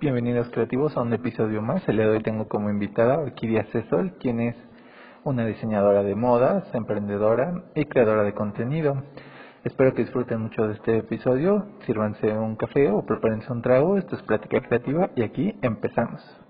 Bienvenidos creativos a un episodio más. El día de hoy tengo como invitada a Orquídea Cesol, quien es una diseñadora de modas, emprendedora y creadora de contenido. Espero que disfruten mucho de este episodio. Sírvanse un café o prepárense un trago. Esto es Plática Creativa y aquí empezamos.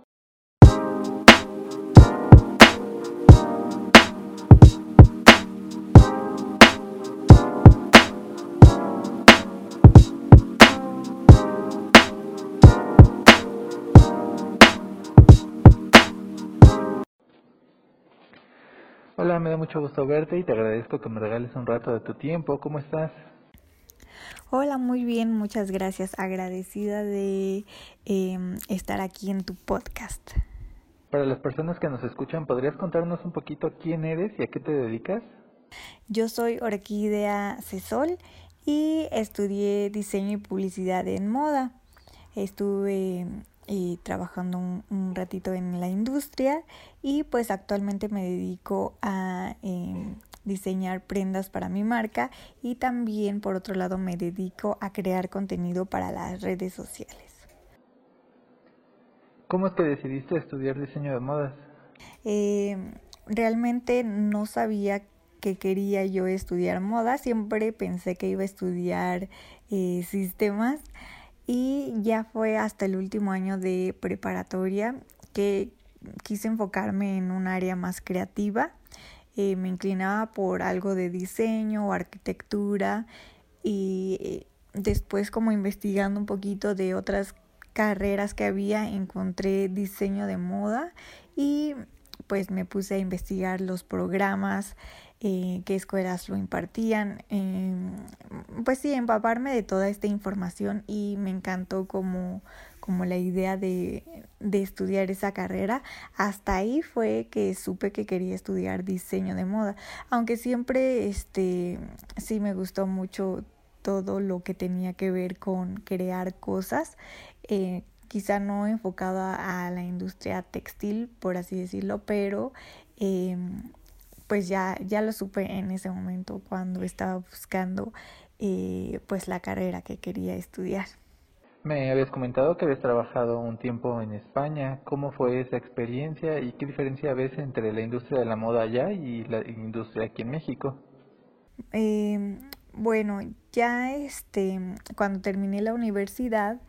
Mucho gusto verte y te agradezco que me regales un rato de tu tiempo. ¿Cómo estás? Hola, muy bien, muchas gracias. Agradecida de eh, estar aquí en tu podcast. Para las personas que nos escuchan, ¿podrías contarnos un poquito quién eres y a qué te dedicas? Yo soy Orquídea Cesol y estudié diseño y publicidad en moda. Estuve y trabajando un, ratito en la industria y pues actualmente me dedico a em, diseñar prendas para mi marca y también por otro lado me dedico a crear contenido para las redes sociales. ¿Cómo es que decidiste estudiar diseño de modas? Em, realmente no sabía que quería yo estudiar moda, siempre pensé que iba a estudiar eh, sistemas y ya fue hasta el último año de preparatoria que quise enfocarme en un área más creativa. Eh, me inclinaba por algo de diseño o arquitectura y eh, después como investigando un poquito de otras carreras que había encontré diseño de moda y pues me puse a investigar los programas eh, qué escuelas lo impartían, em, pues sí, empaparme de toda esta información y me encantó como, como la idea de, de estudiar esa carrera. Hasta ahí fue que supe que quería estudiar diseño de moda, aunque siempre este, sí me gustó mucho todo lo que tenía que ver con crear cosas. Eh, quizá no enfocada a la industria textil, por así decirlo, pero eh, pues ya, ya lo supe en ese momento cuando estaba buscando eh, pues la carrera que quería estudiar. Me habías comentado que habías trabajado un tiempo en España. ¿Cómo fue esa experiencia y qué diferencia ves entre la industria de la moda allá y la industria aquí en México? Eh, bueno, ya este, cuando terminé la universidad,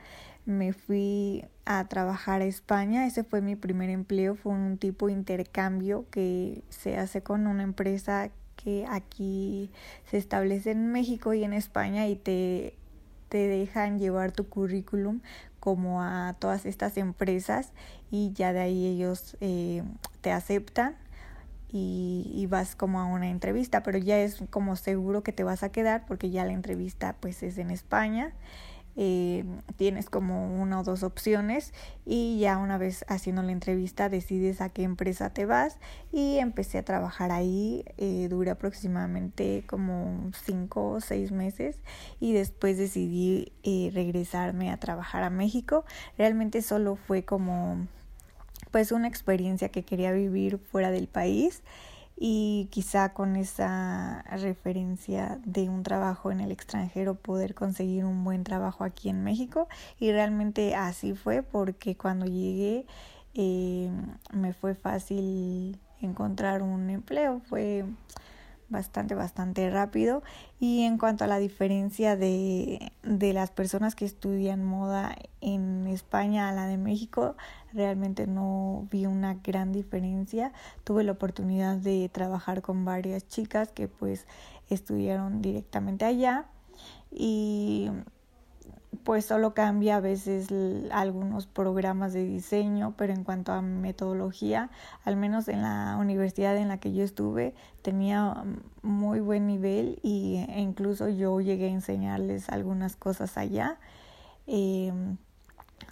me fui a trabajar a España. Ese fue mi primer empleo, fue un tipo de intercambio que se hace con una empresa que aquí se establece en México y en España y te, te dejan llevar tu currículum como a todas estas empresas y ya de ahí ellos eh, te aceptan y, y, vas como a una entrevista, pero ya es como seguro que te vas a quedar porque ya la entrevista pues es en España eh, tienes como una o dos opciones y ya una vez haciendo la entrevista decides a qué empresa te vas y empecé a trabajar ahí, eh, duré aproximadamente como cinco o seis meses y después decidí eh, regresarme a trabajar a México. Realmente solo fue como pues una experiencia que quería vivir fuera del país y quizá con esa referencia de un trabajo en el extranjero poder conseguir un buen trabajo aquí en México. Y realmente así fue porque cuando llegué eh, me fue fácil encontrar un empleo. Fue bastante, bastante rápido. Y en cuanto a la diferencia de, de las personas que estudian moda en España a la de México, realmente no vi una gran diferencia. Tuve la oportunidad de trabajar con varias chicas que pues estudiaron directamente allá y pues solo cambia a veces algunos programas de diseño, pero en cuanto a metodología, al menos en la universidad en la que yo estuve, tenía muy buen nivel y, e incluso yo llegué a enseñarles algunas cosas allá, eh,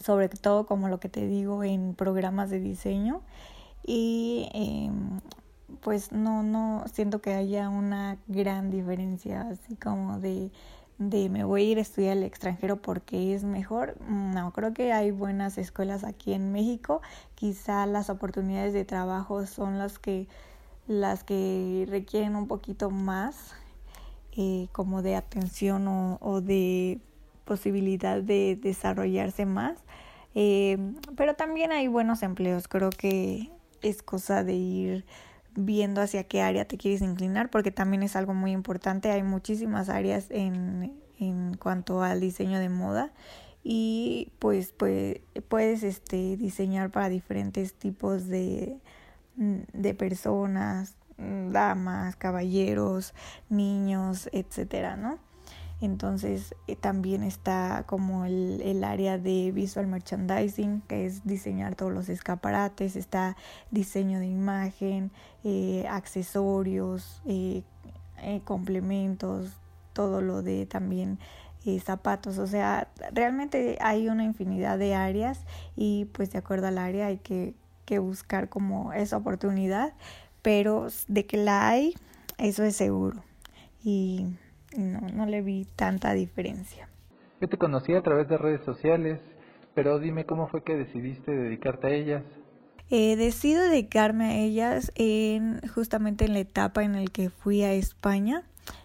sobre todo como lo que te digo en programas de diseño. Y eh, pues no, no siento que haya una gran diferencia así como de de me voy a ir a estudiar al extranjero porque es mejor. No, creo que hay buenas escuelas aquí en México. Quizá las oportunidades de trabajo son las que las que requieren un poquito más eh, como de atención o, o, de posibilidad de desarrollarse más. Eh, pero también hay buenos empleos, creo que es cosa de ir viendo hacia qué área te quieres inclinar, porque también es algo muy importante. Hay muchísimas áreas en, en cuanto al diseño de moda y pues, pues puedes este, diseñar para diferentes tipos de, de personas, damas, caballeros, niños, etcétera, ¿no? Entonces eh, también está como el, el, área de visual merchandising, que es diseñar todos los escaparates, está diseño de imagen, eh, accesorios, eh, complementos, todo lo de también zapatos, o sea, realmente hay una infinidad de áreas y pues de acuerdo al área hay que, que buscar como esa oportunidad, pero de que la hay, eso es seguro. Y no, no le vi tanta diferencia. Yo te conocí a través de redes sociales, pero dime cómo fue que decidiste dedicarte a ellas. Eh, decido dedicarme a ellas en justamente en la etapa en la que fui a España.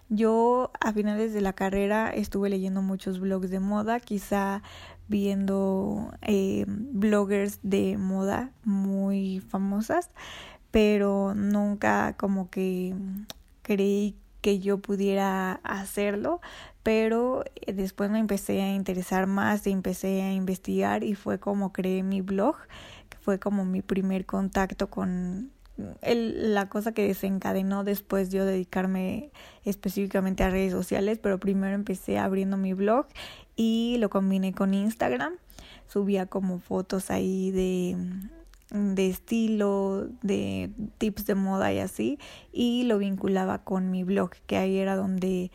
Yo a finales de la carrera estuve leyendo muchos blogs de moda, quizá viendo eh, bloggers de moda muy famosas, pero nunca como que creí que yo pudiera hacerlo, pero eh, después me empecé a interesar más empecé a investigar y fue como creé mi blog, que fue como mi primer contacto con el, la cosa que desencadenó después yo dedicarme específicamente a redes sociales, pero primero empecé abriendo mi blog y lo combiné con Instagram, subía como fotos ahí de de estilo, de tips de moda y así, y lo vinculaba con mi blog, que ahí era donde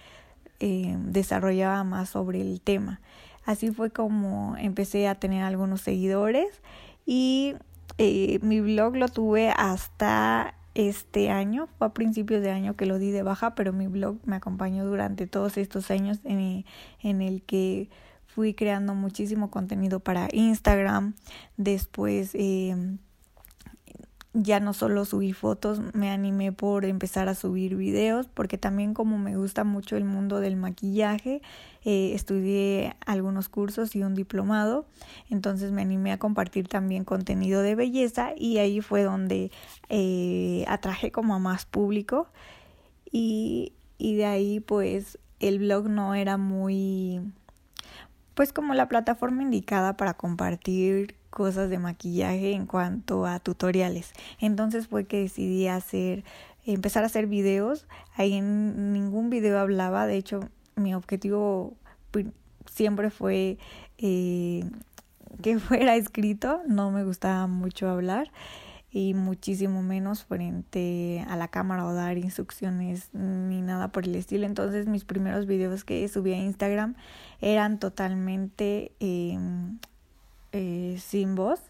eh, desarrollaba más sobre el tema. Así fue como empecé a tener algunos seguidores y eh, mi blog lo tuve hasta este año, fue a principios de año que lo di de baja, pero mi blog me acompañó durante todos estos años en, en el que fui creando muchísimo contenido para Instagram, después eh, ya no solo subí fotos, me animé por empezar a subir videos, porque también como me gusta mucho el mundo del maquillaje, eh, estudié algunos cursos y un diplomado, entonces me animé a compartir también contenido de belleza y ahí fue donde eh, atraje como a más público y, y de ahí pues el blog no era muy pues como la plataforma indicada para compartir cosas de maquillaje en cuanto a tutoriales. Entonces fue que decidí hacer, empezar a hacer videos. Ahí en ningún video hablaba, de hecho mi objetivo siempre fue eh, que fuera escrito, no me gustaba mucho hablar y muchísimo menos frente a la cámara o dar instrucciones ni nada por el estilo. Entonces mis primeros videos que subí a Instagram eran totalmente em, eh, sin voz,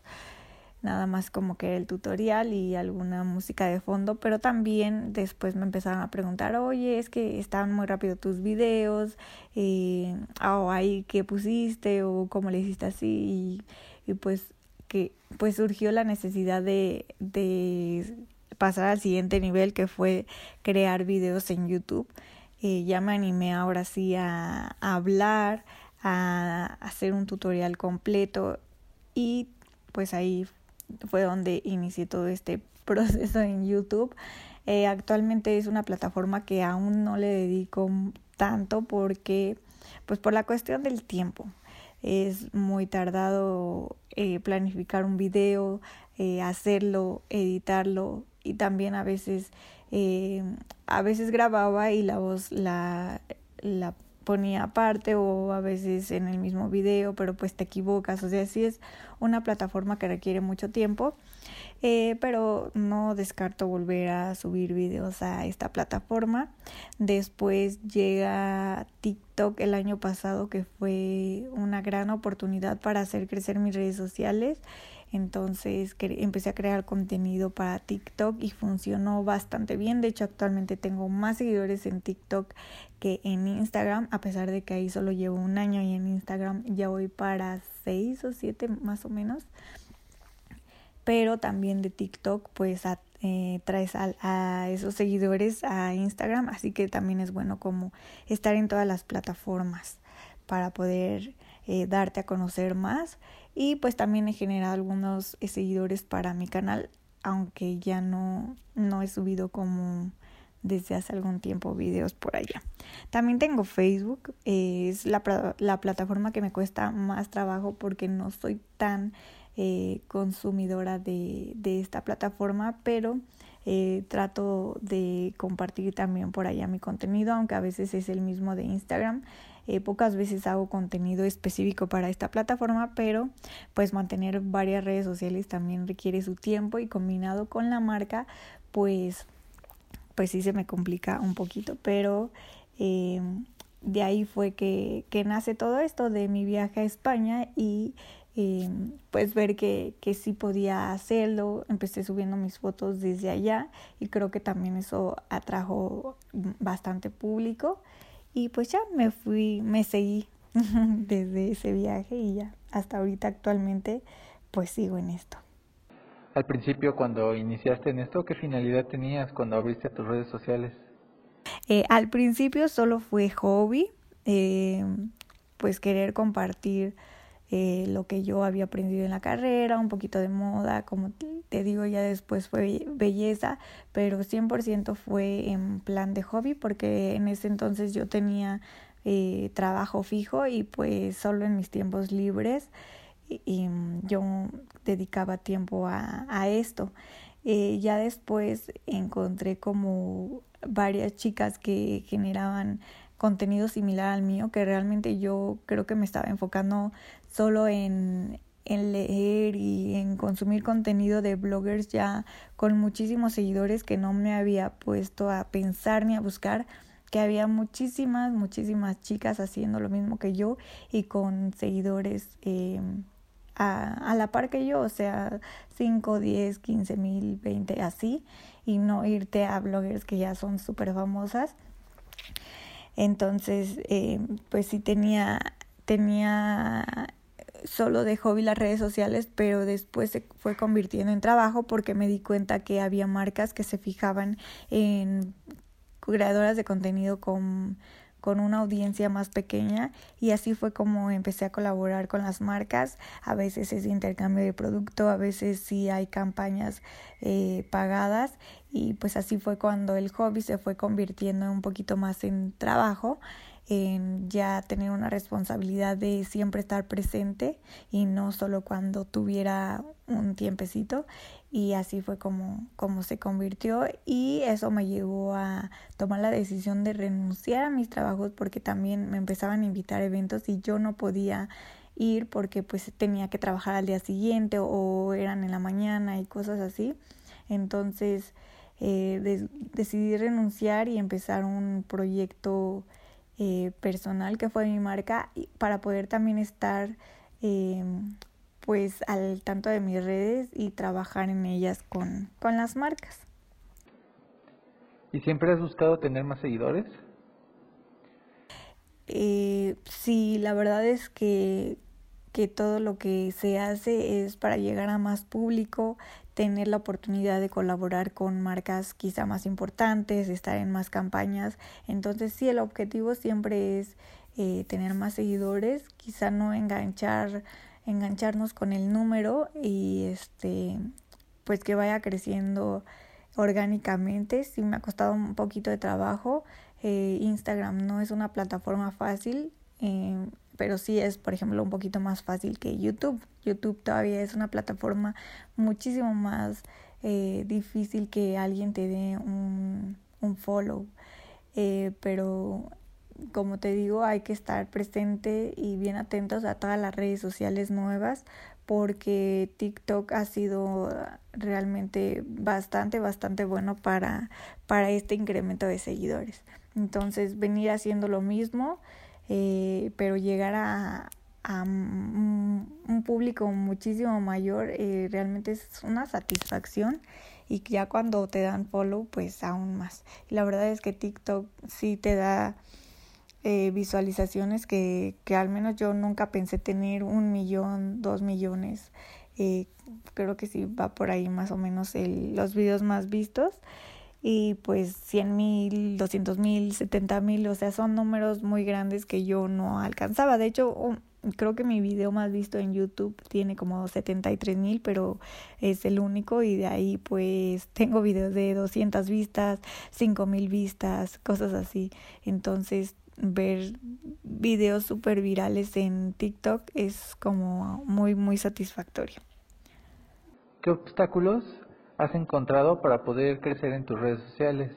nada más como que el tutorial y alguna música de fondo, pero también después me empezaron a preguntar, oye, es que están muy rápido tus videos, eh, o ahí qué pusiste, o cómo le hiciste así, y, y pues que pues surgió la necesidad de, de pasar al siguiente nivel que fue crear videos en YouTube. Eh, ya me animé ahora sí a, hablar, a hacer un tutorial completo y pues ahí fue donde inicié todo este proceso en YouTube. Eh, actualmente es una plataforma que aún no le dedico tanto porque pues por la cuestión del tiempo es muy tardado eh, planificar un video, eh, hacerlo, editarlo y también a veces a veces grababa y la voz la, la ponía aparte o a veces en el mismo video, pero pues te equivocas, o sea, sí es una plataforma que requiere mucho tiempo eh, pero no descarto volver a subir videos a esta plataforma. Después llega TikTok el año pasado que fue una gran oportunidad para hacer crecer mis redes sociales. Entonces empecé a crear contenido para TikTok y funcionó bastante bien. De hecho, actualmente tengo más seguidores en TikTok que en Instagram, a pesar de que ahí solo llevo un año y en Instagram ya voy para seis o siete más o menos pero también de TikTok pues eh, traes a, esos seguidores a Instagram, así que también es bueno como estar en todas las plataformas para poder eh, darte a conocer más y pues también he generado algunos eh, seguidores para mi canal, aunque ya no, no he subido como desde hace algún tiempo videos por allá. También tengo Facebook, es la, la plataforma que me cuesta más trabajo porque no soy tan eh, consumidora de, de, esta plataforma, pero eh, trato de compartir también por allá mi contenido, aunque a veces es el mismo de Instagram. Eh, pocas veces hago contenido específico para esta plataforma, pero pues mantener varias redes sociales también requiere su tiempo y combinado con la marca, pues pues sí se me complica un poquito, pero eh, de ahí fue que, que, nace todo esto de mi viaje a España y eh, pues ver que, que sí podía hacerlo, empecé subiendo mis fotos desde allá y creo que también eso atrajo bastante público y pues ya me fui, me seguí desde ese viaje y ya hasta ahorita actualmente pues sigo en esto. Al principio, cuando iniciaste en esto, ¿qué finalidad tenías cuando abriste tus redes sociales? Eh, al principio solo fue hobby, eh, pues querer compartir eh, lo que yo había aprendido en la carrera, un poquito de moda, como te digo, ya después fue belleza, pero 100% fue en plan de hobby porque en ese entonces yo tenía eh, trabajo fijo y pues solo en mis tiempos libres y, yo dedicaba tiempo a, a esto. Eh, ya después encontré como varias chicas que generaban contenido similar al mío, que realmente yo creo que me estaba enfocando solo en, en leer y en consumir contenido de bloggers ya con muchísimos seguidores que no me había puesto a pensar ni a buscar que había muchísimas, muchísimas chicas haciendo lo mismo que yo y con seguidores eh, a, a, la par que yo, o sea, 5, 10, 15 mil, 20, así, y no irte a bloggers que ya son súper famosas. Entonces, eh, pues sí tenía, tenía solo de hobby las redes sociales, pero después se fue convirtiendo en trabajo porque me di cuenta que había marcas que se fijaban en creadoras de contenido con con una audiencia más pequeña y así fue como empecé a colaborar con las marcas. A veces es intercambio de producto, a veces sí hay campañas eh, pagadas y pues así fue cuando el hobby se fue convirtiendo un poquito más en trabajo en ya tener una responsabilidad de siempre estar presente y no solo cuando tuviera un tiempecito. Y así fue como, como se convirtió y eso me llevó a tomar la decisión de renunciar a mis trabajos porque también me empezaban a invitar a eventos y yo no podía ir porque pues tenía que trabajar al día siguiente o eran en la mañana y cosas así. Entonces eh, decidí renunciar y empezar un proyecto eh, personal que fue mi marca para poder también estar eh, pues al tanto de mis redes y trabajar en ellas con, con las marcas. ¿Y siempre has buscado tener más seguidores? Eh, sí, la verdad es que, que todo lo que se hace es para llegar a más público, tener la oportunidad de colaborar con marcas quizá más importantes, estar en más campañas. Entonces sí, el objetivo siempre es eh, tener más seguidores, quizá no enganchar, engancharnos con el número y este pues que vaya creciendo orgánicamente. Sí me ha costado un poquito de trabajo. Eh, Instagram no es una plataforma fácil. Eh, pero sí es, por ejemplo, un poquito más fácil que YouTube. YouTube todavía es una plataforma muchísimo más eh, difícil que alguien te dé un, un follow. Eh, pero como te digo, hay que estar presente y bien atentos a todas las redes sociales nuevas porque TikTok ha sido realmente bastante, bastante bueno para, para este incremento de seguidores. Entonces, venir haciendo lo mismo eh, pero llegar a, un, público muchísimo mayor eh, realmente es una satisfacción y ya cuando te dan follow pues aún más. La verdad es que TikTok sí te da eh, visualizaciones que, que al menos yo nunca pensé tener un millón, dos millones. Eh, creo que sí va por ahí más o menos el, los videos más vistos y pues 100 mil, 200 mil, 70 mil, o sea, son números muy grandes que yo no alcanzaba. De hecho, creo que mi video más visto en YouTube tiene como 73 mil, pero es el único y de ahí pues tengo videos de 200 vistas, 5 mil vistas, cosas así. Entonces ver videos súper virales en TikTok es como muy, muy satisfactorio. ¿Qué obstáculos has encontrado para poder crecer en tus redes sociales?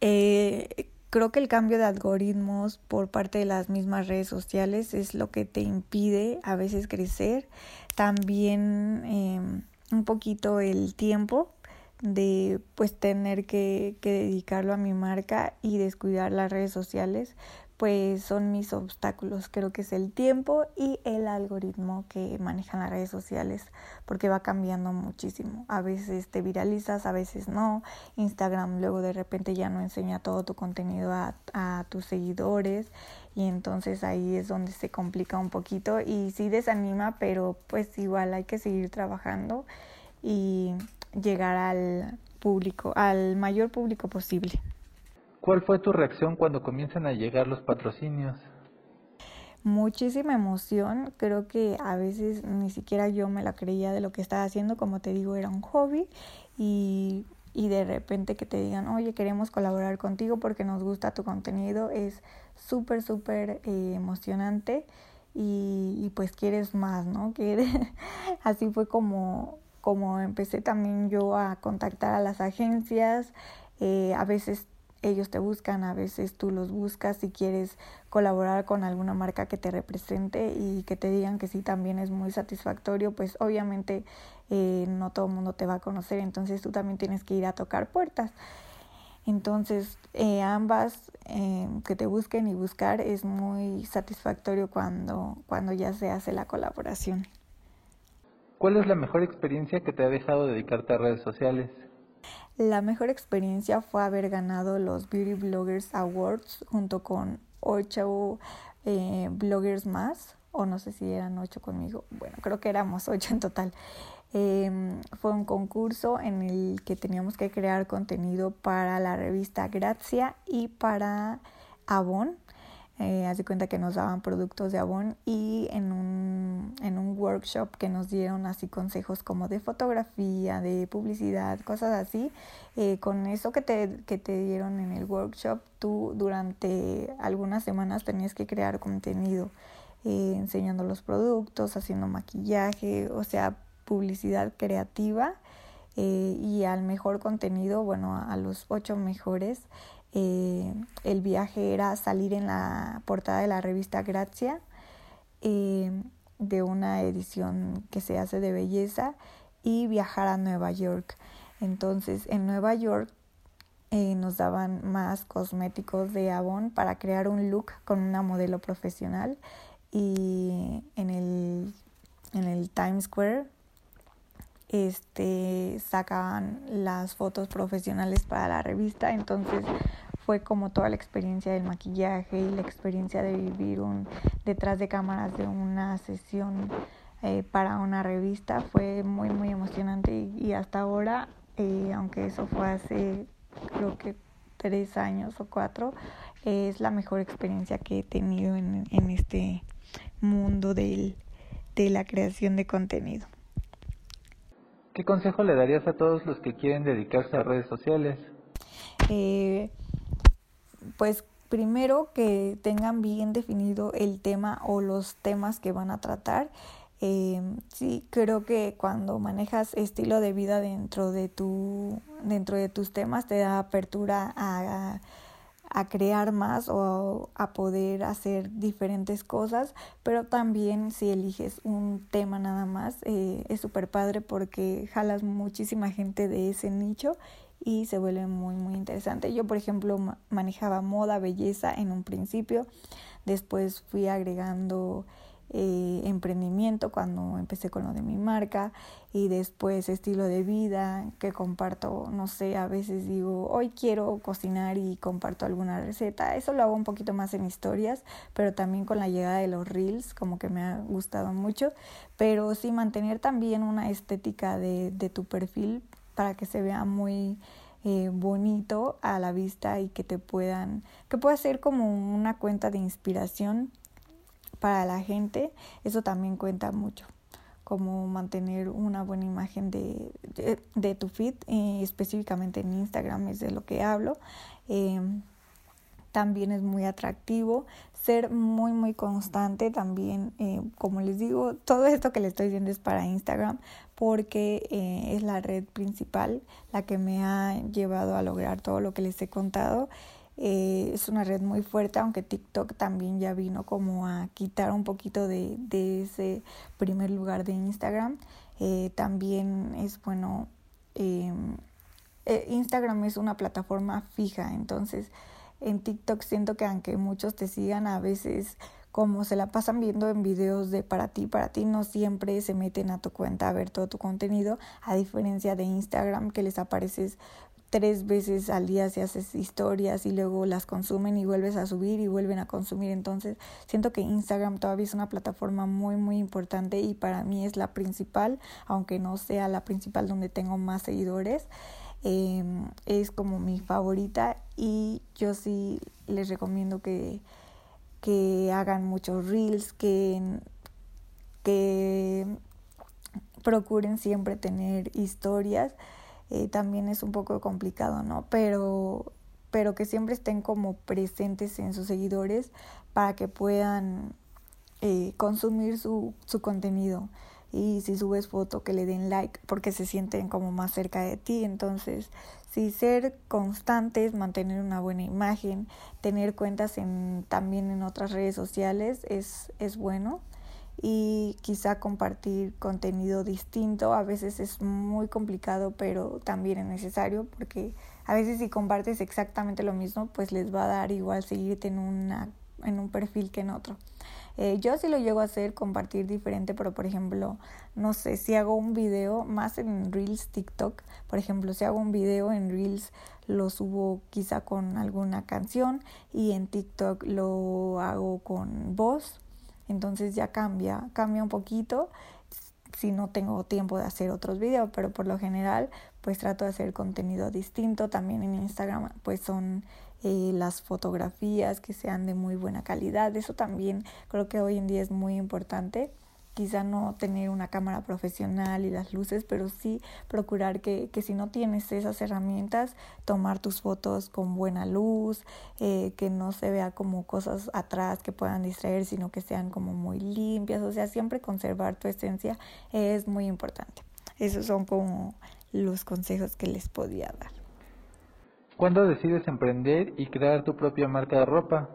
Eh, creo que el cambio de algoritmos por parte de las mismas redes sociales es lo que te impide a veces crecer. También eh, un poquito el tiempo de pues tener que dedicarlo a mi marca y descuidar las redes sociales pues son mis obstáculos. Creo que es el tiempo y el algoritmo que manejan las redes sociales, porque va cambiando muchísimo. A veces te viralizas, a veces no. Instagram luego de repente ya no enseña todo tu contenido a, tus seguidores y entonces ahí es donde se complica un poquito y sí desanima, pero pues igual hay que seguir trabajando y llegar al público, al mayor público posible. ¿Cuál fue tu reacción cuando comienzan a llegar los patrocinios? Muchísima emoción, creo que a veces ni siquiera yo me la creía de lo que estaba haciendo, como te digo, era un hobby. Y, y de repente que te digan, oye, queremos colaborar contigo porque nos gusta tu contenido, es súper, súper eh, emocionante. Y, y, pues quieres más, ¿no? Que así fue como, como empecé también yo a contactar a las agencias, eh, a veces ellos te buscan, a veces tú los buscas si quieres colaborar con alguna marca que te represente y que te digan que sí también es muy satisfactorio, pues obviamente eh, no todo el mundo te va a conocer, entonces tú también tienes que ir a tocar puertas. Entonces, eh, ambas eh, que te busquen y buscar es muy satisfactorio cuando, cuando ya se hace la colaboración. ¿Cuál es la mejor experiencia que te ha dejado dedicarte a redes sociales? La mejor experiencia fue haber ganado los Beauty Bloggers Awards junto con ocho eh, bloggers más, o no sé si eran ocho conmigo, bueno, creo que éramos ocho en total. Eh, fue un concurso en el que teníamos que crear contenido para la revista Grazia y para Avon eh, hace cuenta que nos daban productos de Avon y en un, en un workshop que nos dieron así consejos como de fotografía, de publicidad, cosas así. Eh, con eso que te, que te dieron en el workshop, tú durante algunas semanas tenías que crear contenido eh, enseñando los productos, haciendo maquillaje, o sea, publicidad creativa. Eh, y al mejor contenido, bueno, a los ocho mejores, eh, el viaje era salir en la portada de la revista Grazia, eh, de una edición que se hace de belleza, y viajar a Nueva York. Entonces, en Nueva York eh, nos daban más cosméticos de Avon para crear un look con una modelo profesional. Y en el, en el Times Square este sacaban las fotos profesionales para la revista entonces fue como toda la experiencia del maquillaje y la experiencia de vivir un detrás de cámaras de una sesión eh, para una revista fue muy muy emocionante y, hasta ahora eh, aunque eso fue hace creo que tres años o cuatro es la mejor experiencia que he tenido en, en este mundo del, de la creación de contenido. ¿Qué consejo le darías a todos los que quieren dedicarse a redes sociales? Eh, pues primero que tengan bien definido el tema o los temas que van a tratar. Eh, sí, creo que cuando manejas estilo de vida dentro de tu, dentro de tus temas te da apertura a, a crear más o a poder hacer diferentes cosas, pero también si eliges un tema nada más eh, es súper padre porque jalas muchísima gente de ese nicho y se vuelve muy muy interesante. Yo por ejemplo manejaba moda, belleza en un principio, después fui agregando eh, emprendimiento cuando empecé con lo de mi marca y después estilo de vida que comparto, no sé, a veces digo, hoy quiero cocinar y comparto alguna receta. Eso lo hago un poquito más en historias, pero también con la llegada de los reels, como que me ha gustado mucho. Pero sí mantener también una estética de, de tu perfil para que se vea muy eh, bonito a la vista y que te puedan, que pueda ser como una cuenta de inspiración para la gente, eso también cuenta mucho como mantener una buena imagen de, de, tu feed, eh, específicamente en Instagram es de lo que hablo. Eh, también es muy atractivo. Ser muy, muy constante también, eh, como les digo, todo esto que les estoy diciendo es para Instagram porque es la red principal, la que me ha llevado a lograr todo lo que les he contado. Eh, es una red muy fuerte, aunque TikTok también ya vino como a quitar un poquito de, de ese primer lugar de Instagram. también es bueno, Instagram es una plataforma fija, entonces en TikTok siento que aunque muchos te sigan, a veces como se la pasan viendo en videos de para ti, para ti, no siempre se meten a tu cuenta a ver todo tu contenido, a diferencia de Instagram que les apareces tres veces al día si haces historias y luego las consumen y vuelves a subir y vuelven a consumir. Entonces siento que Instagram todavía es una plataforma muy muy importante y para mí es la principal, aunque no sea la principal donde tengo más seguidores. Em, es como mi favorita y yo sí les recomiendo que, que hagan muchos reels, que, que procuren siempre tener historias. Eh, también es un poco complicado, ¿no? Pero, pero que siempre estén como presentes en sus seguidores para que puedan eh, consumir su, su contenido y si subes foto que le den like porque se sienten como más cerca de ti. Entonces, si ser constantes, mantener una buena imagen, tener cuentas en, también en otras redes sociales es, es bueno y quizá compartir contenido distinto. A veces es muy complicado, pero también es necesario porque a veces si compartes exactamente lo mismo, pues les va a dar igual seguirte en, una, en un perfil que en otro. Eh, yo sí lo llego a hacer, compartir diferente, pero por ejemplo, no sé, si hago un video más en Reels TikTok, por ejemplo, si hago un video en Reels lo subo quizá con alguna canción y en TikTok lo hago con voz, entonces ya cambia, cambia un poquito si no tengo tiempo de hacer otros videos, pero por lo general pues trato de hacer contenido distinto, también en Instagram pues son eh, las fotografías que sean de muy buena calidad. Eso también creo que hoy en día es muy importante. Quizá no tener una cámara profesional y las luces, pero sí procurar que, que si no tienes esas herramientas, tomar tus fotos con buena luz, eh, que no se vea como cosas atrás que puedan distraer, sino que sean como muy limpias. O sea, siempre conservar tu esencia es muy importante. Esos son como los consejos que les podía dar. ¿Cuándo decides emprender y crear tu propia marca de ropa?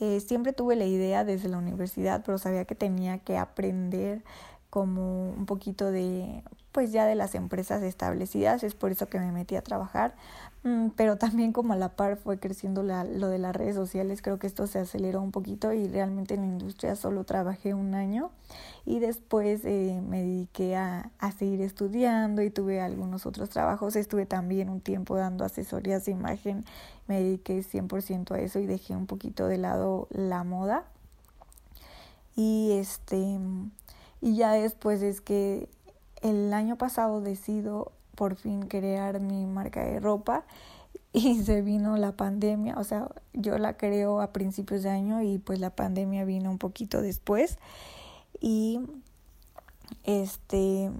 Eh, siempre tuve la idea desde la universidad, pero sabía que tenía que aprender como un poquito de pues ya de las empresas establecidas, es por eso que me metí a trabajar, mm, pero también como a la par fue creciendo la, lo de las redes sociales, creo que esto se aceleró un poquito y realmente en la industria solo trabajé un año y después eh, me dediqué a, a seguir estudiando y tuve algunos otros trabajos, estuve también un tiempo dando asesorías de imagen, me dediqué 100% a eso y dejé un poquito de lado la moda. Y este y ya después es que el año pasado decido por fin crear mi marca de ropa y se vino la pandemia, o sea, yo la creo a principios de año y pues la pandemia vino un poquito después. Y este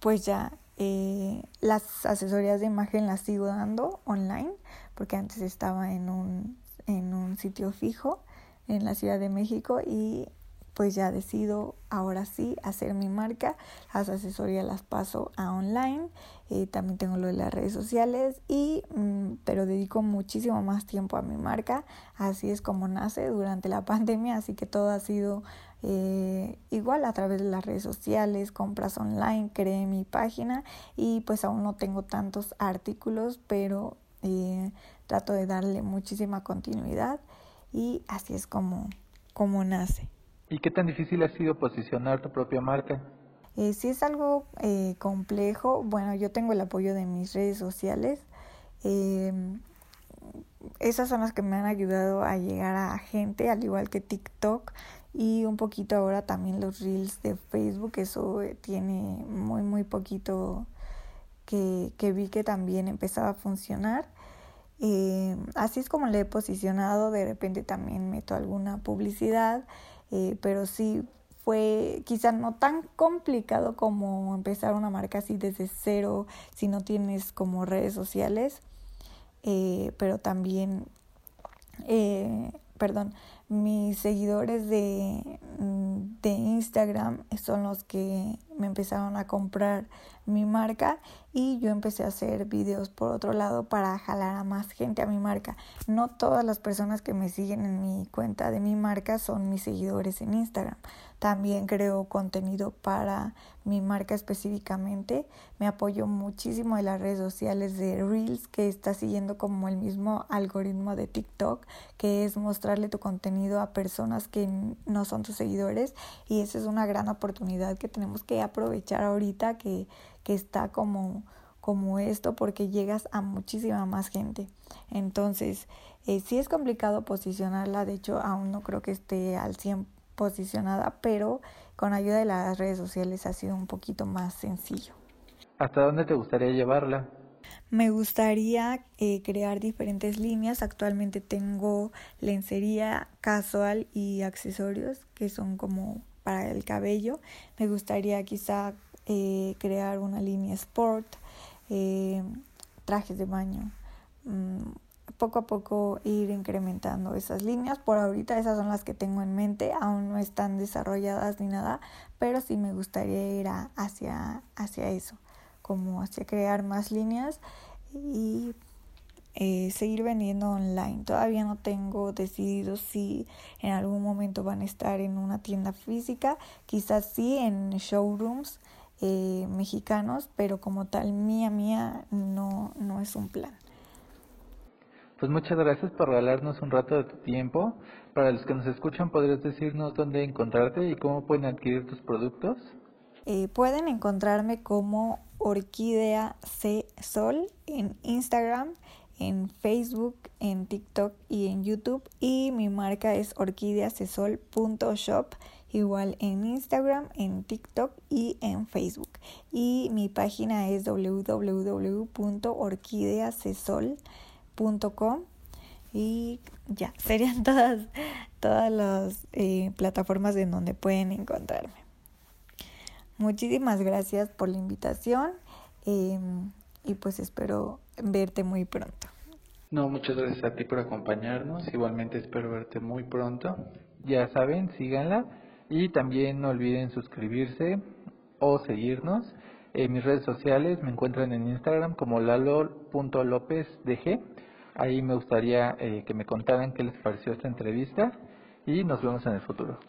pues ya eh, las asesorías de imagen las sigo dando online porque antes estaba en un en un sitio fijo en la Ciudad de México y pues ya decido ahora sí hacer mi marca. Las asesorías las paso a online. Eh, también tengo lo de las redes sociales y mm, pero dedico muchísimo más tiempo a mi marca. Así es como nace durante la pandemia. Así que todo ha sido eh, igual a través de las redes sociales, compras online, creé mi página y pues aún no tengo tantos artículos, pero eh, trato de darle muchísima continuidad y así es como, como nace. ¿Y qué tan difícil ha sido posicionar tu propia marca? Eh, sí es algo eh, complejo. Bueno, yo tengo el apoyo de mis redes sociales. Eh, esas son las que me han ayudado a llegar a gente, al igual que TikTok y un poquito ahora también los reels de Facebook. Eso eh, tiene muy, muy poquito que, que vi que también empezaba a funcionar. Eh, así es como le he posicionado. De repente también meto alguna publicidad. eh, pero sí fue quizá no tan complicado como empezar una marca así desde cero si no tienes como redes sociales, eh, pero también, perdón, mis seguidores de, de Instagram son los que me empezaron a comprar mi marca y yo empecé a hacer videos por otro lado para jalar a más gente a mi marca. No todas las personas que me siguen en mi cuenta de mi marca son mis seguidores en Instagram. También creo contenido para mi marca específicamente. Me apoyo muchísimo de las redes sociales de Reels que está siguiendo como el mismo algoritmo de TikTok, que es mostrarle tu contenido a personas que no son tus seguidores y esa es una gran oportunidad que tenemos que aprovechar ahorita que, que está como, como esto porque llegas a muchísima más gente. Entonces, eh, sí es complicado posicionarla, de hecho aún no creo que esté al 100 posicionada, pero con ayuda de las redes sociales ha sido un poquito más sencillo. ¿Hasta dónde te gustaría llevarla? Me gustaría eh, crear diferentes líneas. Actualmente tengo lencería casual y accesorios que son como para el cabello. Me gustaría quizá eh, crear una línea sport, eh, trajes de baño. Mm, poco a poco ir incrementando esas líneas. Por ahorita esas son las que tengo en mente, aún no están desarrolladas ni nada, pero sí me gustaría ir hacia, hacia eso, como hacia crear más líneas y eh, seguir vendiendo online. Todavía no tengo decidido si en algún momento van a estar en una tienda física, quizás sí en showrooms eh, mexicanos, pero como tal mía mía no, no es un plan. Pues muchas gracias por regalarnos un rato de tu tiempo. Para los que nos escuchan, ¿podrías decirnos dónde encontrarte y cómo pueden adquirir tus productos? Eh, pueden encontrarme como Orquídea C Sol en Instagram en Facebook, en TikTok y en YouTube. Y mi marca es orquídeasesol.shop, igual en Instagram, en TikTok y en Facebook. Y mi página es www.orquídeasesol.com. Y ya, serían todas, todas las eh, plataformas en donde pueden encontrarme. Muchísimas gracias por la invitación. Em, y pues espero verte muy pronto. No, muchas gracias a ti por acompañarnos. Igualmente espero verte muy pronto. Ya saben, síganla y también no olviden suscribirse o seguirnos. En mis redes sociales me encuentran en Instagram como lalo.lopezdg. Ahí me gustaría eh, que me contaran qué les pareció esta entrevista y nos vemos en el futuro.